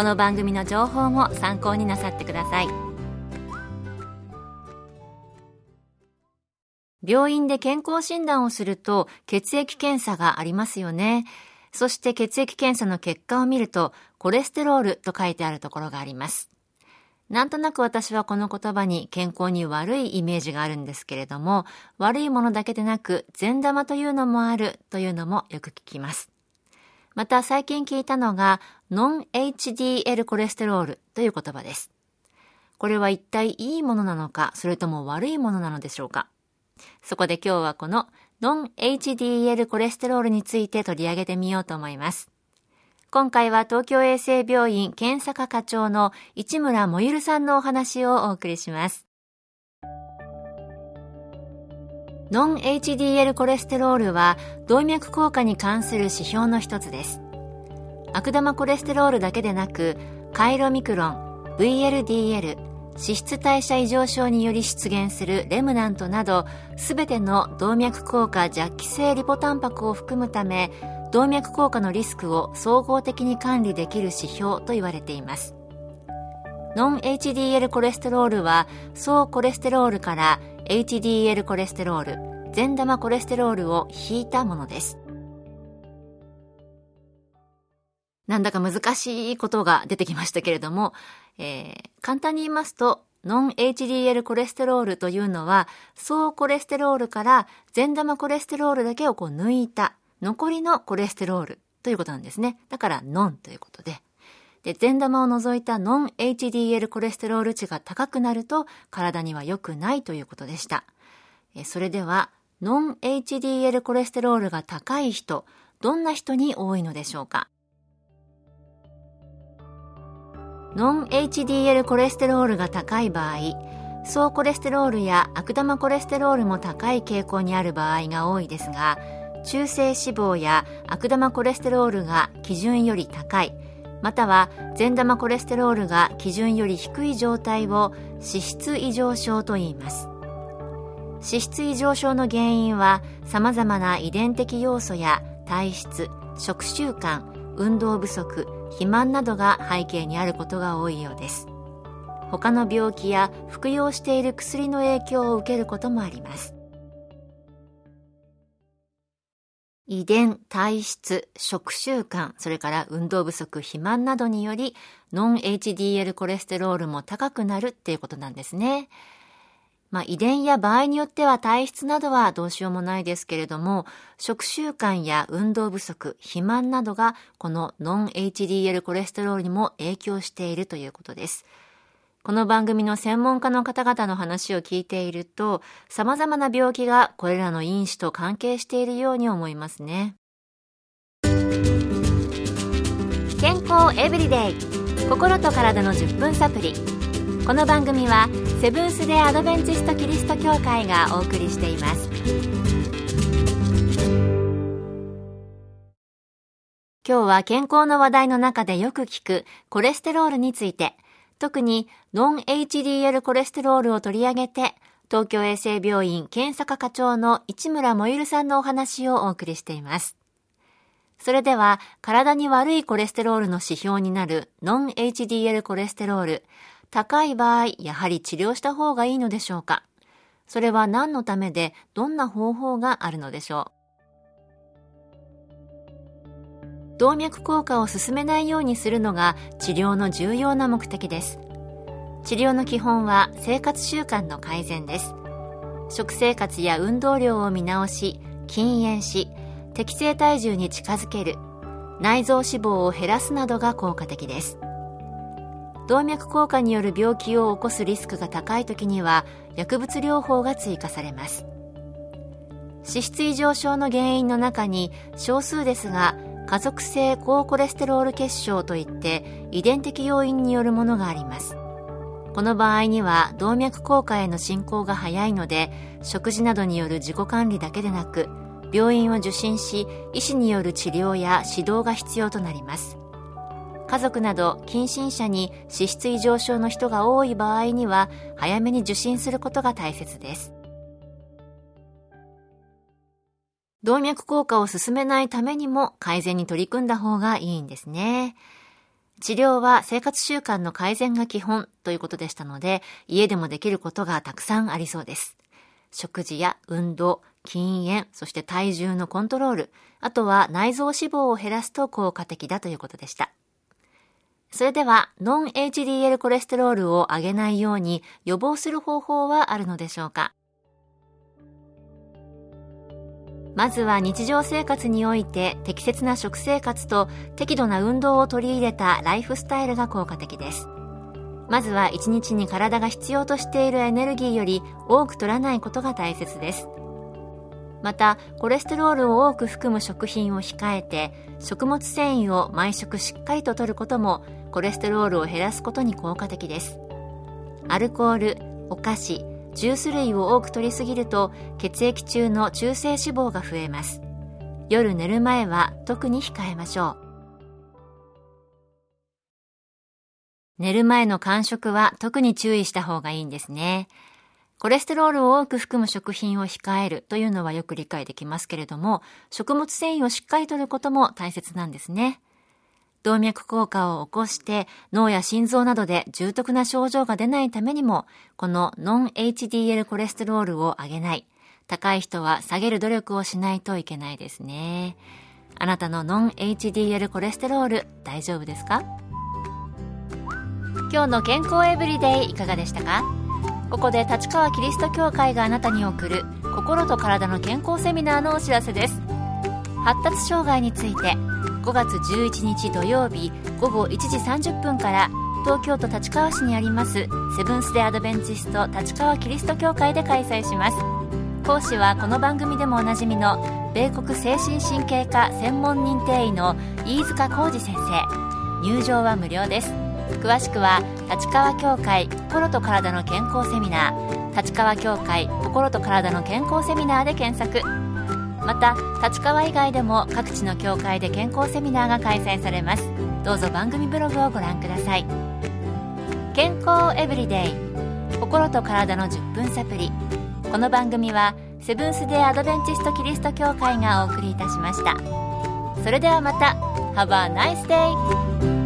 この番組の情報も参考になさってください。病院で健康診断をすると血液検査がありますよね。そして血液検査の結果を見るとコレステロールと書いてあるところがあります。なんとなく私はこの言葉に健康に悪いイメージがあるんですけれども、悪いものだけでなく善玉というのもあるというのもよく聞きます。また最近聞いたのがノン HDL コレステロールという言葉です。これは一体いいものなのか、それとも悪いものなのでしょうか。そこで今日はこのノン HDL コレステロールについて取り上げてみようと思います。今回は東京衛生病院検査科課長の市村もゆるさんのお話をお送りします。ノン HDL コレステロールは動脈硬化に関する指標の一つです。悪玉コレステロールだけでなく、カイロミクロン、VLDL、脂質代謝異常症により出現するレムナントなど、すべての動脈硬化弱気性リポタンパクを含むため、動脈硬化のリスクを総合的に管理できる指標と言われていますノン HDL コレステロールは総コレステロールから HDL コレステロール善玉コレステロールを引いたものですなんだか難しいことが出てきましたけれども、えー、簡単に言いますとノン HDL コレステロールというのは総コレステロールから善玉コレステロールだけをこう抜いた残りのコレステロールということなんですね。だからノンということで。で、善玉を除いたノン HDL コレステロール値が高くなると体には良くないということでした。それでは、ノン HDL コレステロールが高い人、どんな人に多いのでしょうか？ノン HDL コレステロールが高い場合、総コレステロールや悪玉コレステロールも高い傾向にある場合が多いですが、中性脂肪や悪玉コレステロールが基準より高いまたは善玉コレステロールが基準より低い状態を脂質異常症と言います。脂質異常症の原因は様々な遺伝的要素や体質食習慣運動不足肥満などが背景にあることが多いようです。他の病気や服用している薬の影響を受けることもあります。遺伝、体質、食習慣、それから運動不足、肥満などにより、ノン HDL コレステロールも高くなるっていうことなんですね。まあ、遺伝や場合によっては体質などはどうしようもないですけれども、食習慣や運動不足、肥満などがこのノン HDL コレステロールにも影響しているということです。この番組の専門家の方々の話を聞いていると、様々な病気がこれらの因子と関係しているように思いますね。健康エブリデイ。心と体の10分サプリ。この番組はセブンス・デ・アドベンチスト・キリスト教会がお送りしています。今日は健康の話題の中でよく聞くコレステロールについて特にノン HDL コレステロールを取り上げて、東京衛生病院検査科課長の市村もゆるさんのお話をお送りしています。それでは、体に悪いコレステロールの指標になるノン HDL コレステロール、高い場合、やはり治療した方がいいのでしょうか？それは何のためで、どんな方法があるのでしょう？動脈硬化を進めないようにするのが治療の重要な目的です。治療の基本は生活習慣の改善です。食生活や運動量を見直し禁煙し適正体重に近づける内臓脂肪を減らすなどが効果的です。動脈硬化による病気を起こすリスクが高い時には薬物療法が追加されます。脂質異常症の原因の中に少数ですが家族性高コレステロール血症といって遺伝的要因によるものがあります。この場合には動脈硬化への進行が早いので食事などによる自己管理だけでなく病院を受診し医師による治療や指導が必要となります。家族など近親者に脂質異常症の人が多い場合には早めに受診することが大切です。動脈硬化を進めないためにも改善に取り組んだ方がいいんですね。治療は生活習慣の改善が基本ということでしたので、家でもできることがたくさんありそうです。食事や運動、禁煙、そして体重のコントロール、あとは内臓脂肪を減らすと効果的だということでした。それでは、ノン HDL コレステロールを上げないように予防する方法はあるのでしょうか？まずは日常生活において適切な食生活と適度な運動を取り入れたライフスタイルが効果的です。まずは一日に体が必要としているエネルギーより多く取らないことが大切です。また、コレステロールを多く含む食品を控えて、食物繊維を毎食しっかりと摂ることも、コレステロールを減らすことに効果的です。アルコール、お菓子、ジュース類を多く摂りすぎると血液中の中性脂肪が増えます。夜寝る前は特に控えましょう。寝る前の間食は特に注意した方がいいんですね。コレステロールを多く含む食品を控えるというのはよく理解できますけれども食物繊維をしっかりとることも大切なんですね。動脈硬化を起こして脳や心臓などで重篤な症状が出ないためにも、このノン HDL コレステロールを上げない。高い人は下げる努力をしないといけないですね。あなたのノン HDL コレステロール大丈夫ですか？今日の健康エブリデイいかがでしたか？ここで立川キリスト教会があなたに送る心と体の健康セミナーのお知らせです。発達障害について5月11日土曜日午後1時30分から東京都立川市にありますセブンス・デ・アドベンチスト立川キリスト教会で開催します。講師はこの番組でもおなじみの米国精神神経科専門認定医の飯塚浩二先生。入場は無料です。詳しくは立川協会心と体の健康セミナー。立川協会心と体の健康セミナーで検索。また立川以外でも各地の協会で健康セミナーが開催されます。どうぞ番組ブログをご覧ください。健康エブリデイ。心と体の10分サプリこの番組はセブンス・デ・アドベンチスト・キリスト教会がお送りいたしました。それではまた。Have a nice day!